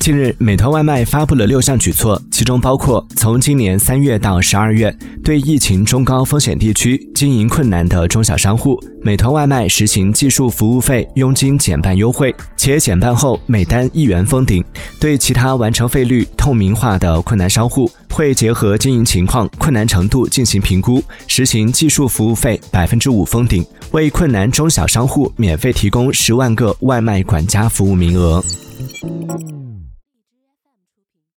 近日美团外卖发布了六项举措其中包括从今年三月到十二月对疫情中高风险地区经营困难的中小商户美团外卖实行技术服务费佣金减半优惠且减半后每单一元封顶。对其他完成费率透明化的困难商户会结合经营情况困难程度进行评估实行技术服务费百分之五封顶为困难中小商户免费提供十万个外卖管家服务名额。